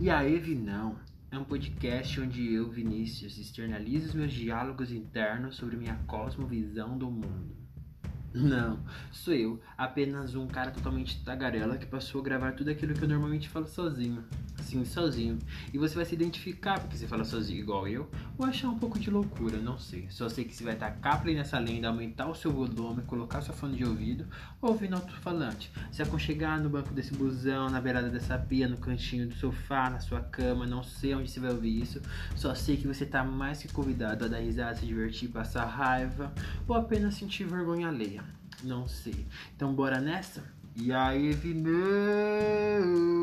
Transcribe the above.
E a Eve não. É um podcast onde eu, Vinícius, externalizo os meus diálogos internos sobre minha cosmovisão do mundo. Não, sou eu, apenas um cara totalmente tagarela que passou a gravar tudo aquilo que eu normalmente falo sozinho. Sim, sozinho. E você vai se identificar porque você fala sozinho igual eu, ou achar um pouco de loucura, não sei. Só sei que você vai tacar play nessa lenda, aumentar o seu volume, colocar seu fone de ouvido, ou ouvir no alto-falante. Se aconchegar no banco desse busão, na beirada dessa pia, no cantinho do sofá, na sua cama, não sei onde você vai ouvir isso. Só sei que você tá mais que convidado a dar risada, se divertir, passar raiva, ou apenas sentir vergonha alheia. Não sei. Então bora nessa? E aí, Vinão?